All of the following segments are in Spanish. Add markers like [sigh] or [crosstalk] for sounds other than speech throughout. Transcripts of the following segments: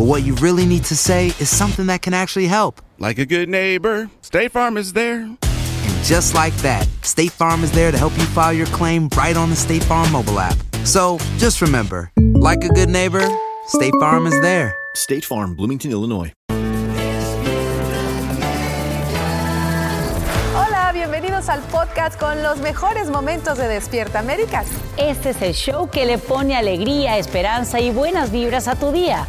but what you really need to say is something that can actually help. Like a good neighbor, State Farm is there. And just like that, State Farm is there to help you file your claim right on the State Farm mobile app. So just remember, like a good neighbor, State Farm is there. State Farm, Bloomington, Illinois. Hola, bienvenidos al podcast con los mejores momentos de Despierta América. Este es el show que le pone alegría, esperanza y buenas vibras a tu día.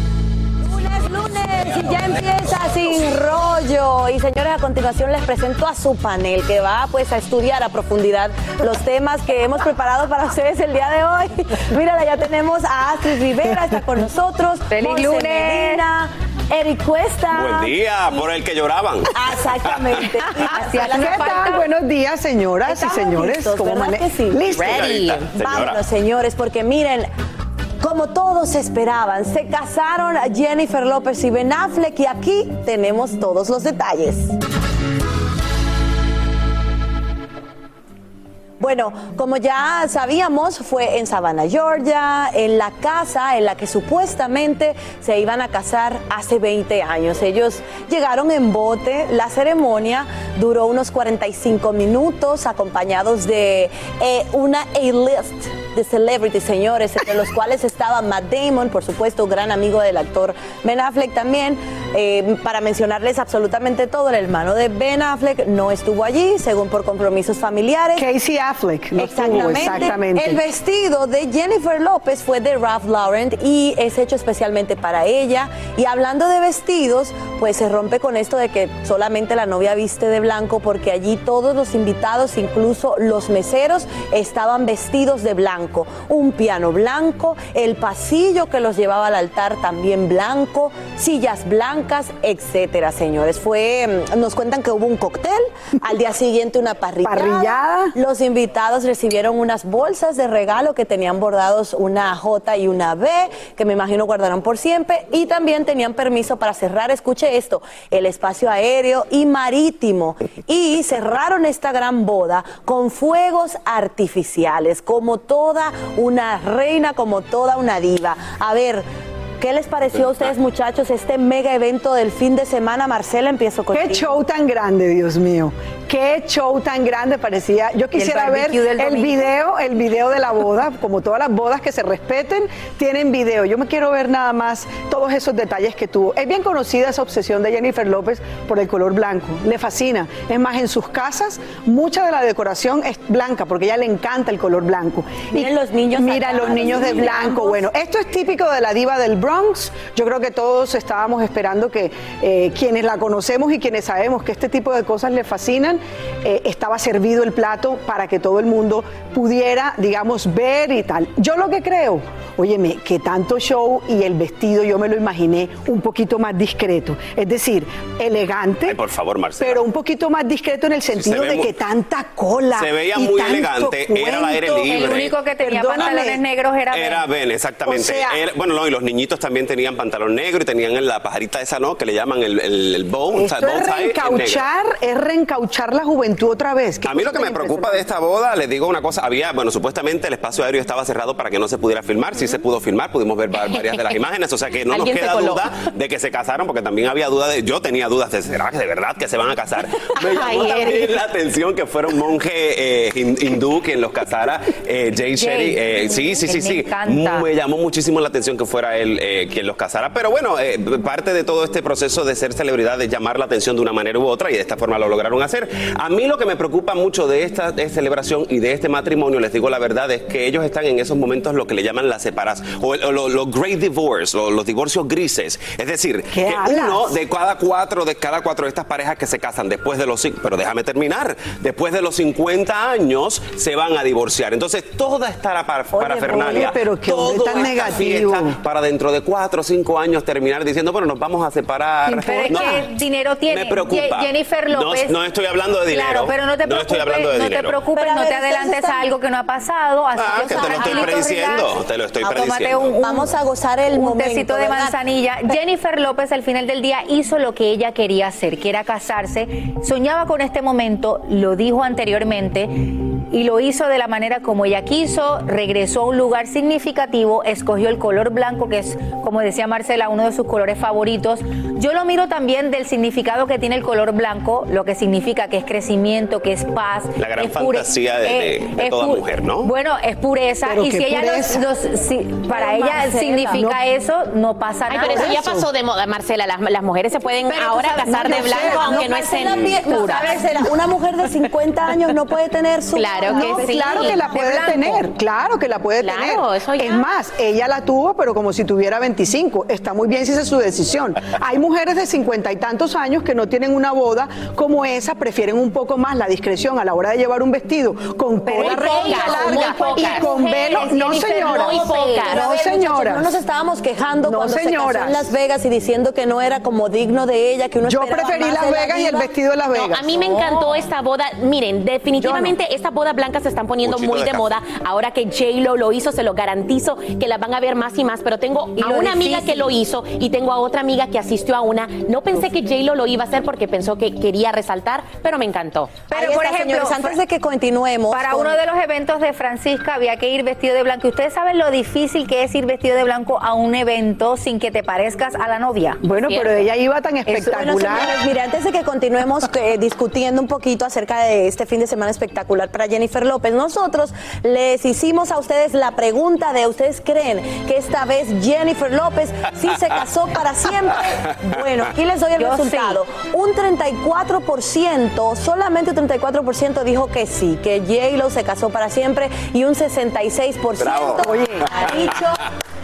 Lunes, lunes y ya empieza sin rollo. Y señores, a continuación les presento a su panel que va pues a estudiar a profundidad los temas que hemos preparado para ustedes el día de hoy. Mírala, ya tenemos a Astrid Rivera, está con nosotros. ¡Feliz lunes! Medina, Eric Cuesta. Buen día, por el que lloraban. Exactamente. Hacia la ¿Qué tal? Buenos días, señoras y señores. listos, ¿Cómo ¿verdad mane- que sí? Listos. Ready. Señora. Vámonos, señores, porque miren, como todos esperaban, se casaron Jennifer López y Ben Affleck y aquí tenemos todos los detalles. Bueno, como ya sabíamos, fue en Savannah, Georgia, en la casa en la que supuestamente se iban a casar hace 20 años. Ellos llegaron en bote, la ceremonia duró unos 45 minutos acompañados de eh, una A-list de celebrities, señores, entre los cuales estaba Matt Damon, por supuesto, gran amigo del actor Ben Affleck también. Eh, para mencionarles absolutamente todo, el hermano de Ben Affleck no estuvo allí, según por compromisos familiares. Casey Affleck. no estuvo, exactamente. El vestido de Jennifer López fue de Ralph Lauren y es hecho especialmente para ella. Y hablando de vestidos, pues se rompe con esto de que solamente la novia viste de blanco porque allí todos los invitados, incluso los meseros, estaban vestidos de blanco. Un piano blanco, el pasillo que los llevaba al altar también blanco, sillas blancas, etcétera, señores. Fue, mm, nos cuentan que hubo un cóctel, al día siguiente una parrillada. Parrillada. Los invitados recibieron unas bolsas de regalo que tenían bordados una J y una B, que me imagino guardarán por siempre, y también tenían permiso para cerrar, escuche esto, el espacio aéreo y marítimo. Y cerraron esta gran boda con fuegos artificiales, como toda una reina, como toda una diva. A ver. ¿Qué les pareció a ustedes, muchachos, este mega evento del fin de semana? Marcela, empiezo contigo. Qué show tan grande, Dios mío. Qué show tan grande parecía. Yo quisiera ver el video, el video de la boda, [laughs] como todas las bodas que se respeten, tienen video. Yo me quiero ver nada más todos esos detalles que tuvo. Es bien conocida esa obsesión de Jennifer López por el color blanco. Le fascina. Es más, en sus casas, mucha de la decoración es blanca porque a ella le encanta el color blanco. Miren los niños Mira acá, los niños los de niños blanco. blancos. Bueno, esto es típico de la diva del Bronx. Yo creo que todos estábamos esperando que eh, quienes la conocemos y quienes sabemos que este tipo de cosas le fascinan, eh, estaba servido el plato para que todo el mundo pudiera, digamos, ver y tal. Yo lo que creo, óyeme, que tanto show y el vestido yo me lo imaginé un poquito más discreto. Es decir, elegante. Ay, por favor, Marcela. Pero un poquito más discreto en el sentido de muy- que tanta cola. Se veía y muy tanto elegante, era al aire libre. El único que tenía Perdóname. pantalones negros era Ben. Era Ben, exactamente. O sea- Era- bueno, no, y los niñitos también tenían pantalón negro y tenían la pajarita esa, ¿no? Que le llaman el, el, el bow, o sea, bow es reencauchar, es reencauchar la juventud otra vez. ¿Qué A mí lo que me preocupa de esta boda, les digo una cosa, había, bueno, supuestamente el espacio aéreo estaba cerrado para que no se pudiera filmar, sí se pudo filmar, pudimos ver va- varias de las [laughs] imágenes, o sea que no nos queda duda de que se casaron, porque también había duda de, yo tenía dudas de, ¿será que de verdad que se van a casar? [laughs] Me llamó también la atención que fuera un monje eh, hin- hindú quien los casara, eh, Jay Shetty, eh, sí, sí, sí, me sí, me llamó muchísimo la atención que fuera él eh, quien los casara, pero bueno, eh, parte de todo este proceso de ser celebridad, de llamar la atención de una manera u otra, y de esta forma lo lograron hacer. A mí lo que me preocupa mucho de esta de celebración y de este matrimonio, les digo la verdad, es que ellos están en esos momentos lo que le llaman la separación, o, lo- los great divorce, o los divorcios grises. Es decir, ¿Qué que hablas? uno de cada cuatro, de cada cuatro de estas parejas que se casan después de los, pero déjame terminar, después de los 50 años se van a divorciar. Entonces, toda esta para, parafernalia, oye, pero toda tan negativo. para dentro de cuatro o cinco años terminar diciendo, bueno, nos vamos a separar. Pero es No, que dinero tiene. me preocupa. Jennifer No- López. No, estoy hablando de dinero. Claro, pero no te No preocupes. estoy hablando de no te preocupes, Pero no ver, te adelantes a algo que no ha pasado. Así Ah, que te lo estoy prediciendo, relax. te lo estoy tómate prediciendo. un- un- Vamos a gozar el un momento, tecito de ¿verdad? manzanilla. Jennifer López al final del día hizo lo que ella quería hacer, que era casarse. Soñaba con este momento, lo dijo anteriormente. Y lo hizo de la manera como ella quiso, regresó a un lugar significativo, escogió el color blanco, que es, como decía Marcela, uno de sus colores favoritos. Yo lo miro también del significado que tiene el color blanco, lo que significa que es crecimiento, que es paz. La gran es fantasía de- de- de es toda mujer, ¿no? Bueno, es pureza. Pero y si ella los- los- si- para Pero ella Marcela, significa no- eso, no pasa Ay, nada. pero eso ya pasó de moda, Marcela. Las, las mujeres se pueden Pero ahora sabes- casar no de blanco, no, aunque no, estén puras. Una mujer de 50 años no puede tener su Claro que No, sí. Claro que la de puede tener, claro que la puede Claro, tener. eso ya. Es más, ella la tuvo, pero como si tuviera 25. Está muy bien si esa es su decisión. Hay mujeres de 50 y tantos años que no tienen una boda como esa, prefieren un poco más la discreción a la hora de llevar un vestido con cola muy larga y con velo. No, señora. muy pocas. No, señoras. no nos estábamos quejando No, cuando se señoras. casó en Las Vegas y diciendo que no era como digno de ella, que uno Yo preferí más Las la Vegas y el vestido de Las No, Vegas. a mí me encantó esta boda. Miren, definitivamente estas bodas blancas se están poniendo muy de moda. Ahora que J-Lo lo hizo, se lo garantizo que las van a ver más y más. Pero tengo a una amiga que lo hizo y tengo a otra amiga que asistió a una. No pensé que J-Lo lo iba a hacer porque pensó que quería resaltar, pero me encantó. Pero, por ejemplo, señores, antes de que continuemos. Para con- uno de los eventos de Francisca había que ir vestido de blanco. ¿Y ustedes saben lo difícil que es ir vestido de blanco a un evento sin que te parezcas a la novia? Bueno, Cierto. pero ella iba tan Bueno, espectacular. señores, mire, antes de que continuemos eh, discutiendo un poquito acerca de este fin de semana espectacular para Jennifer López, nosotros les hicimos a ustedes la pregunta de ¿ustedes creen que esta vez Jennifer López sí se casó para siempre? Bueno, aquí les doy el Yo resultado. Un 34%, solamente un 34% dijo que sí, que J-Lo se casó para siempre y un 66% Bravo. Ha dicho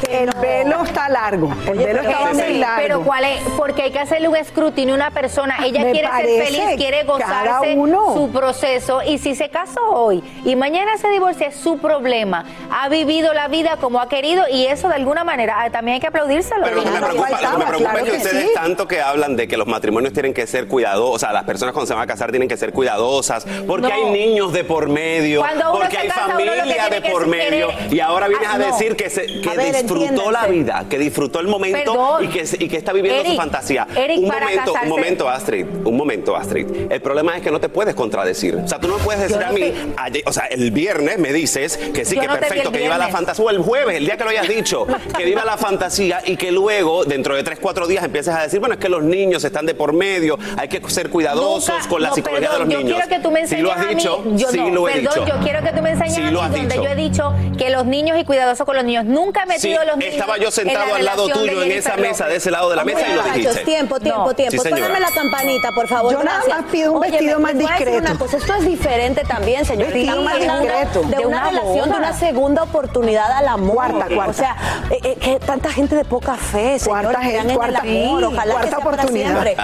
El no. velo está largo. El velo pero estaba sí, muy largo. Pero cuál es, porque hay que hacerle un escrutinio a una persona. Ella Me quiere ser feliz, quiere gozarse uno. su proceso. Y si se casó hoy y mañana se divorcia, es su problema. Ha vivido la vida como ha querido y eso de alguna manera ah, también hay que aplaudírselo. Pero lo que me preocupa, lo que me faltaba, preocupa claro es que que ustedes sí. tanto que hablan de que los matrimonios tienen que ser cuidadosos, o sea, las personas cuando se van a casar tienen que ser cuidadosas, porque No. hay niños de por medio, Cuando uno porque se hay casa, familia de por medio, querer- y ahora vienes Ah, a no. decir que, se, que A ver, disfrutó la vida, que disfrutó el momento Perdón. y que, se- y que está viviendo Eric, su fantasía. Eric, un para momento, casarse- un momento, Astrid, un momento, Astrid. El problema es que no te puedes contradecir. O sea, tú no me puedes decir Yo no a mí, te- ayer- o sea, el viernes me dices que sí, Yo que no perfecto, que viva la fantasía, o el jueves, el día que lo hayas dicho, que viva la fantasía y que luego, dentro de tres, cuatro días, empieces a decir, bueno, es que los niños están de por medio, hay que ser cuidadosos Nunca- con la no, psicología perdón, de los yo niños. quiero que tú me enseñes sí lo has mí- dicho, yo sí no, lo he perdón, dicho. yo quiero que tú me enseñes Sí a mí donde dicho. yo he dicho que los niños y cuidadosos con los niños. Nunca he Sí, los niños. estaba yo en sentado al lado tuyo en esa mesa, López. de ese lado de la mesa y lo Muchachos, dijiste. tiempo, tiempo, No. tiempo. Sí, señora. Póngame la campanita, por favor. Yo nada más pido un Oye, vestido me- más discreto. una cosa, esto es diferente también, señor. Vestido más discreto. De una relación, de una segunda oportunidad al amor. Cuarta, cuarta. O sea, eh, eh, que tanta gente de poca fe, señor. Cuarta gente, cuarta- Ojalá que cuarta oportunidad. siempre.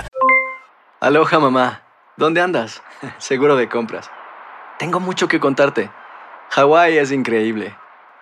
Aloha mamá, ¿dónde andas? [laughs] Seguro de compras. Tengo mucho que contarte. Hawái es increíble.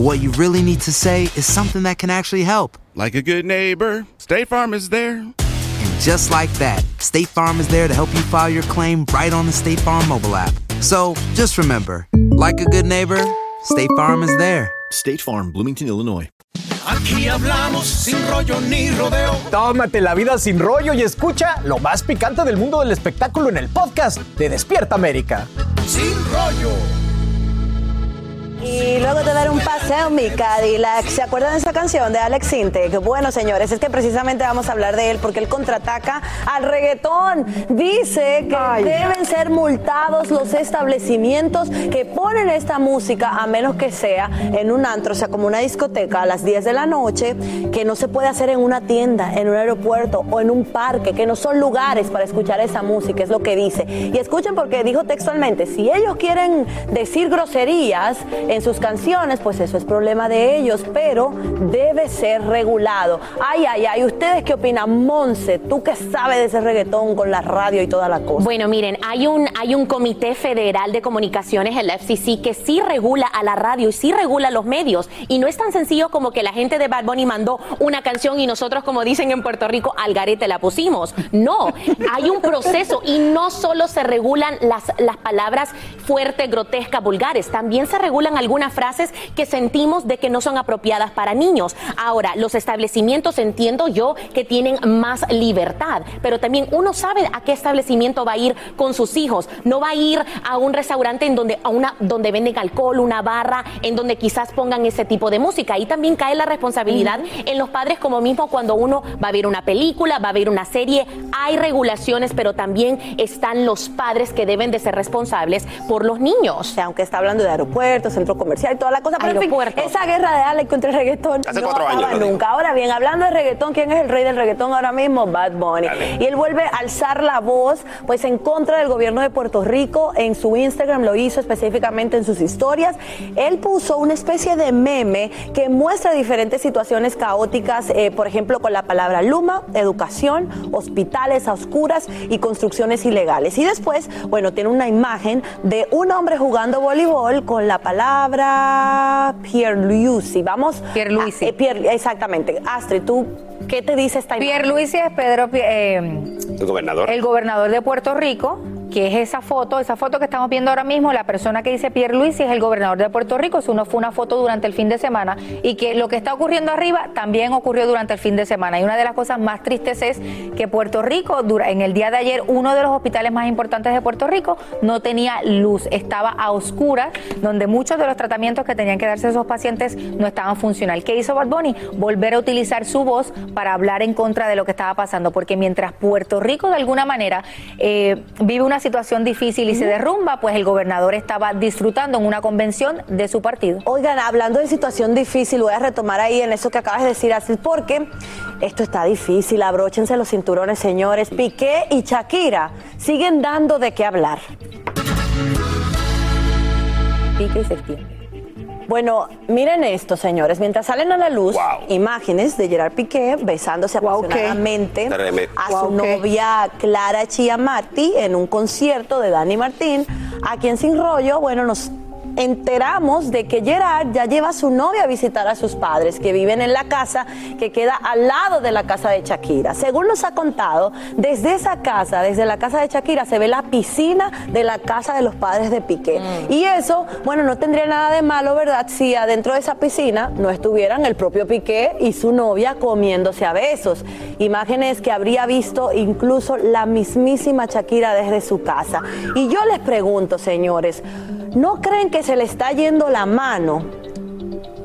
but what you really need to say is something that can actually help. Like a good neighbor, State Farm is there. And just like that, State Farm is there to help you file your claim right on the State Farm mobile app. So just remember, like a good neighbor, State Farm is there. State Farm, Bloomington, Illinois. Aquí hablamos sin rollo ni rodeo. Tómate la vida sin rollo y escucha lo más picante del mundo del espectáculo en el podcast de Despierta América. Sin rollo. Y luego de dar un paseo en mi Cadillac, ¿se acuerdan de esa canción de Alex Intec? Bueno, señores, es que precisamente vamos a hablar de él porque él contraataca al reggaetón. Dice que deben ser multados los establecimientos que ponen esta música, a menos que sea en un antro, o sea, como una discoteca a las 10 de la noche, que no se puede hacer en una tienda, en un aeropuerto o en un parque, que no son lugares para escuchar esa música, es lo que dice. Y escuchen porque dijo textualmente, si ellos quieren decir groserías, en sus canciones, pues eso es problema de ellos, pero debe ser regulado. Ay, ay, ay, ¿ustedes qué opinan? Monse, tú que sabes de ese reggaetón con la radio y toda la cosa. Bueno, miren, hay un, hay un comité federal de comunicaciones, el FCC, que sí regula a la radio y sí regula los medios. Y no es tan sencillo como que la gente de Bad Bunny mandó una canción y nosotros, como dicen en Puerto Rico, al garete la pusimos. No, hay un proceso y no solo se regulan las, las palabras fuertes, grotescas, vulgares, también se regulan algunas frases que sentimos de que no son apropiadas para niños. Ahora, los establecimientos entiendo yo que tienen más libertad, pero también uno sabe a qué establecimiento va a ir con sus hijos. No va a ir a un restaurante en donde, a una, donde venden alcohol, una barra, en donde quizás pongan ese tipo de música. Ahí también cae la responsabilidad en los padres como mismo cuando uno va a ver una película, va a ver una serie. Hay regulaciones, pero también están los padres que deben de ser responsables por los niños. O sea, aunque está hablando de aeropuertos, centro comercial y toda la cosa, pero en fin, Aeropuertos. esa guerra de Alex contra el reggaetón Hace no cuatro años nunca. Ahora bien, hablando de reggaetón, ¿quién es el rey del reggaetón ahora mismo? Bad Bunny. Y él vuelve a alzar la voz, pues en contra del gobierno de Puerto Rico. En su Instagram lo hizo específicamente en sus historias. Él puso una especie de meme que muestra diferentes situaciones caóticas, eh, por ejemplo, con la palabra Luma, educación, hospitales a oscuras y construcciones ilegales. Y después, bueno, tiene una imagen de un hombre jugando voleibol con la palabra Pierluisi. Vamos. Pierluisi. a- eh, Pier- exactamente. Astrid, ¿tú qué te dice esta imagen? Pierluisi es Pedro, eh, El gobernador. el gobernador de Puerto Rico, que es esa foto, esa foto que estamos viendo ahora mismo, la persona que dice Pierluisi es el gobernador de Puerto Rico, eso no fue una foto durante el fin de semana y que lo que está ocurriendo arriba también ocurrió durante el fin de semana. Y una de las cosas más tristes es que Puerto Rico, en el día de ayer, uno de los hospitales más importantes de Puerto Rico no tenía luz, estaba a oscuras, donde muchos de los tratamientos que tenían que darse esos pacientes no estaban funcional. ¿Qué hizo Bad Bunny? Volver a utilizar su voz para hablar en contra de lo que estaba pasando, porque mientras Puerto Rico de alguna manera eh, vive una situación difícil y se derrumba, pues el gobernador estaba disfrutando en una convención de su partido. Oigan, hablando de situación difícil, voy a retomar ahí en eso que acabas de decir, Astrid, porque esto está difícil. Abróchense los cinturones, señores. Piqué y Shakira siguen dando de qué hablar. Pique y septiembre. Bueno, miren esto, señores. Mientras salen a la luz imágenes de Gerard Piqué besándose apasionadamente a su novia Clara Chiamati en un concierto de Dani Martín, a quien sin rollo, bueno, nos enteramos de que Gerard ya lleva a su novia a visitar a sus padres que viven en la casa que queda al lado de la casa de Shakira. Según nos ha contado, desde esa casa, desde la casa de Shakira, se ve la piscina de la casa de los padres de Piqué. Y eso, bueno, no tendría nada de malo, ¿verdad? Si adentro de esa piscina no estuvieran el propio Piqué y su novia comiéndose a besos. Imágenes que habría visto incluso la mismísima Shakira desde su casa. Y yo les pregunto, señores, ¿no creen que se le está yendo la mano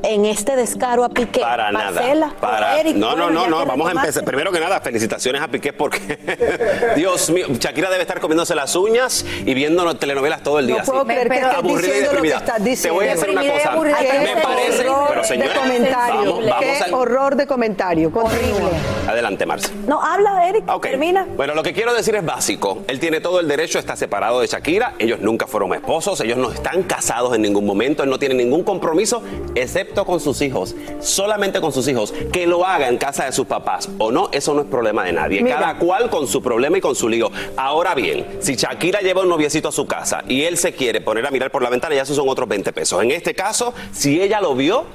en este descaro a Piqué? Para Marcela, nada. Para... Eric, no, no, no, no. Vamos a empezar. Primero que nada, felicitaciones a Piqué porque, [laughs] Dios mío, Shakira debe estar comiéndose las uñas y viendo telenovelas todo el día. No puedo así. creer que estés y lo Te voy a decir una cosa. Me parece, horror pero de señores, comentario. vamos, vamos Qué a- horror de comentario. Continúa. Adelante, Marce. No, habla, Eric. Ok. Termina. Bueno, lo que quiero decir es básico. Él tiene todo el derecho, está separado de Shakira. Ellos nunca fueron esposos, ellos no están casados en ningún momento, él no tiene ningún compromiso, excepto con sus hijos. Solamente con sus hijos. Que lo haga en casa de sus papás o no, eso no es problema de nadie. Mira. Cada cual con su problema y con su lío. Ahora bien, si Shakira lleva un noviecito a su casa y él se quiere poner a mirar por la ventana, ya esos son otros 20 pesos. En este caso, si ella lo vio,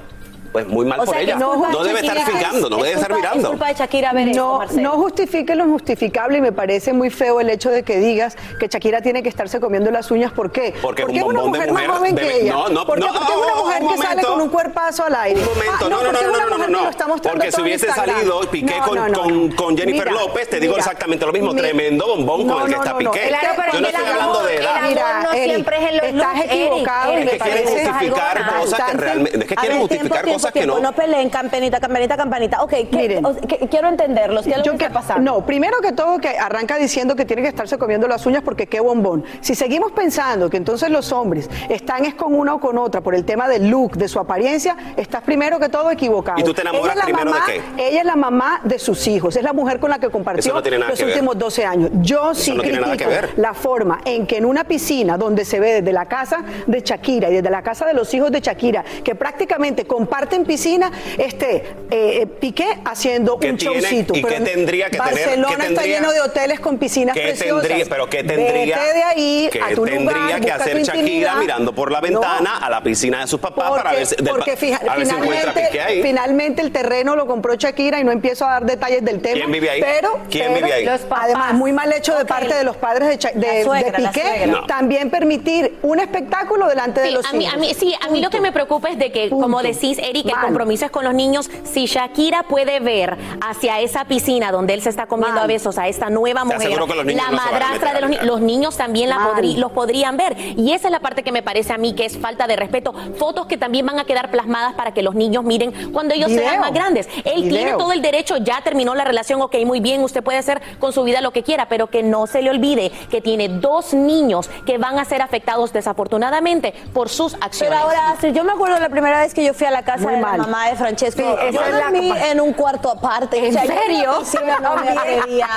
pues muy mal O por ella. No, de debe estar fijando, no Es debe estar mirando. Es culpa de Shakira ver esto, No, no justifique lo injustificable y me parece muy feo el hecho de que digas que Shakira tiene que estarse comiendo las uñas. ¿Por qué? Porque es un es una mujer más joven debe- que ella. no, no, ¿Por qué? no, Porque es una un mujer que sale con un cuerpazo al aire. Un momento, Ah, no, no, porque no, no, una no, no, mujer no, Porque si hubiese salido Piqué No, con, no, no. con, con Jennifer Mira, López, te digo mira, exactamente lo mismo. mi- Tremendo bombón No, con el que está. Piqué. Claro, pero Yo no estoy hablando de edad. amor no siempre es en los estás equivocado. Me Es que quieren justificar cosas que realmente. Es que quieren justificar tiempo, cosas tiempo, que no. No peleen, campanita, campanita, campanita. Ok, ¿qué- Miren. o- quiero entenderlos. ¿Qué es lo que que- está pasando? No, primero que todo que arranca diciendo que tiene que estarse comiendo las uñas porque qué bombón. Si seguimos pensando que entonces los hombres están es con una o con otra por el tema del look, de su apariencia, estás primero que todo equivocado. ¿Y tú te enamoras ella es la primero de mamá, qué? Ella es la mamá de sus hijos, es la mujer con la que compartió no los que ver. últimos 12 años. Yo sí no tiene nada critico que ver. la forma en que en una piscina donde se ve desde la casa de Shakira y desde la casa de los hijos de Shakira, que prácticamente comparten piscina, esté eh, Piqué haciendo ¿Qué un showcito. y qué tendría que tener- Barcelona qué está lleno de hoteles con piscinas ¿Qué preciosas. tendría, pero qué tendría, Vete de ahí qué a tu tendría lugar, que hacer Shakira mirando por la No, ventana a la piscina de sus papás porque, para ver si, de- porque fija- a ver finalmente, Piqué ahí? finalmente el terreno lo compró Shakira y no empiezo a dar detalles del tema. ¿Quién vive ahí? Pero, ¿Quién pero, vive ahí? Los papás. Además, muy mal hecho de parte de los padres de, Cha- de- La suegra, de la Piqué. No. también permitir un espectáculo delante de los a mí, hijos. a mí, sí, a mí lo que me preocupa es de que, como decís, Eric, el Mal. compromiso es con los niños. Si Shakira puede ver hacia esa piscina donde él se está comiendo Mal. a besos a esta nueva mujer, que la no madrastra de los niños, los niños también la Mal. podrí- los podrían ver. Y esa es la parte que me parece a mí que es falta de respeto. Fotos que también van a quedar plasmadas para que los niños miren cuando ellos Video. sean más grandes. Él Video. tiene todo el derecho, ya terminó la relación, ok, muy bien, usted puede hacer con su vida lo que quiera, pero que no se le olvide que tiene dos niños que van a ser afectados desafortunadamente por sus acciones. Pero ahora, Astrid, yo me acuerdo la primera vez que yo fui a la casa Muy de mal. la mamá de Francesco. Sí, yo la dormí en un cuarto aparte. ¿En yo en la serio? piscina [laughs] no me atrevía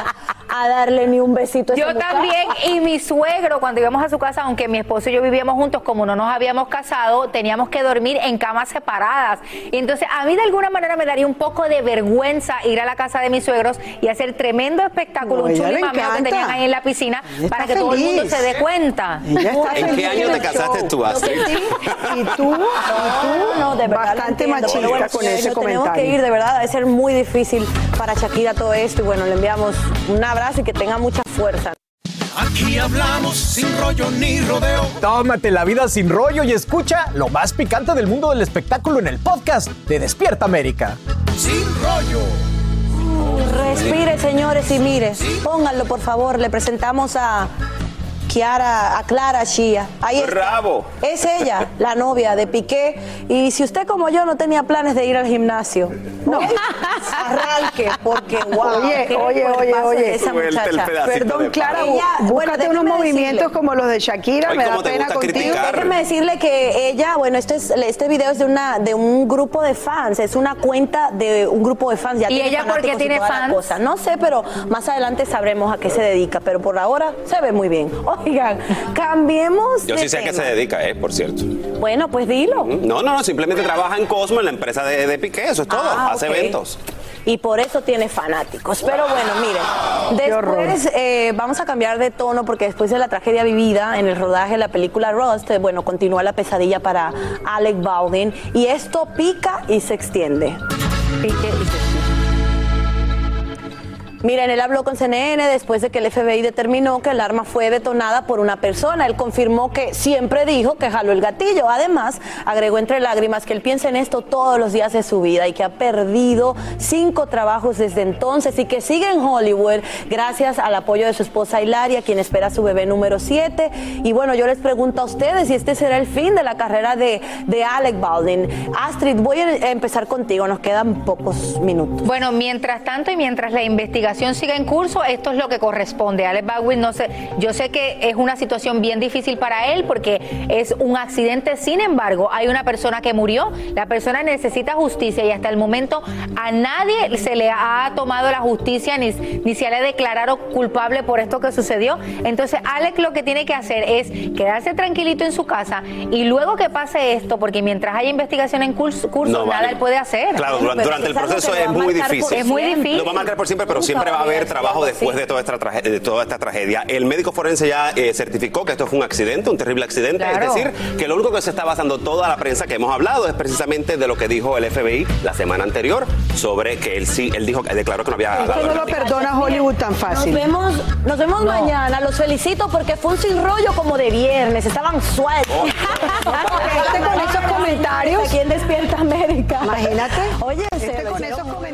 a darle ni un besito a Yo también, y mi suegro, cuando íbamos a su casa, aunque mi esposo y yo vivíamos juntos, como no nos habíamos casado, teníamos que dormir en camas separadas. Y entonces, a mí de alguna manera me daría un poco de vergüenza ir a la casa de mis suegros y hacer tremendo espectáculo, No, un chulimameo que tenían ahí en la piscina, Ella para que todo el mundo se dé cuenta. Ella está ¿En feliz qué año te casaste show. tú, Astrid? Y tú, y tú, No, de verdad. Bastante machista pero bueno, con señores, ese nos Tenemos que ir, de verdad. Debe ser muy difícil para Shakira todo esto. Y bueno, le enviamos un abrazo y que tenga mucha fuerza. Aquí hablamos sin rollo ni rodeo. Tómate la vida sin rollo y escucha lo más picante del mundo del espectáculo en el podcast de Despierta América. Sin rollo. Respire, señores, y mire. Pónganlo, por favor. Le presentamos a Kiara, a Clara Shia. Ahí está. Bravo. Es ella, la novia de Piqué. Y si usted como yo no tenía planes de ir al gimnasio, no. arranque, porque wow. Oye, oye, oye, oye. Esa muchacha. Perdón, Clara, Ella- bueno, búscate unos déjeme movimientos decirle. como los de Shakira, Ay, me da pena contigo. criticar. Déjeme decirle que ella, bueno, este, es, este video es de una de un grupo de fans, es una cuenta de un grupo de fans. Ya ¿Y ella por qué tiene fans? cosa. No sé, pero más adelante sabremos a qué se dedica, pero por ahora se ve muy bien. Oigan, cambiemos Yo de sí sé a qué se dedica, eh, por cierto. Bueno, pues dilo. No, no, no, simplemente trabaja en Cosmo, en la empresa de, de Piqué, eso es todo. Ah, Hace eventos. Y por eso tiene fanáticos. Pero bueno, miren, después eh, vamos a cambiar de tono porque después de la tragedia vivida en el rodaje de la película Rust, eh, bueno, continúa la pesadilla para Alec Baldwin y esto pica y se extiende. Pique y se- Miren, él habló con CNN después de que el FBI determinó que el arma fue detonada por una persona. Él confirmó que siempre dijo que jaló el gatillo. Además, agregó entre lágrimas que él piensa en esto todos los días de su vida y que ha perdido cinco trabajos desde entonces y que sigue en Hollywood gracias al apoyo de su esposa Hilaria, quien espera su bebé número 7. Y bueno, yo les pregunto a ustedes si este será el fin de la carrera de, de Alec Baldwin. Astrid, voy a empezar contigo, nos quedan pocos minutos. Bueno, mientras tanto y mientras la investigación siga en curso, esto es lo que corresponde. Alec Baldwin, no sé, yo sé que es una situación bien difícil para él porque es un accidente, sin embargo, hay una persona que murió, la persona necesita justicia y hasta el momento a nadie se le ha tomado la justicia ni, ni se le ha declarado culpable por esto que sucedió. Entonces, Alex lo que tiene que hacer es quedarse tranquilito en su casa y luego que pase esto, porque mientras hay investigación en curso, curso nada él puede hacer. Claro, durante, durante el proceso es muy difícil. Es muy difícil. Lo va a marcar por siempre, pero siempre va a haber trabajo después de toda esta, tragedia, de toda esta tragedia. El médico forense ya eh, certificó que esto fue un accidente, un terrible accidente. Es decir, que lo único que se está basando toda la prensa que hemos hablado es precisamente de lo que dijo el FBI la semana anterior sobre que él sí, él dijo, declaró que no había dado no lo perdona Hollywood tan fácil. Nos vemos, nos vemos mañana. Los felicito porque fue un sin rollo como de viernes. Estaban sueltos. Oh. con esos [laughs] comentarios. ¿Quién despierta América? Imagínate. Oye, este con esos comentarios.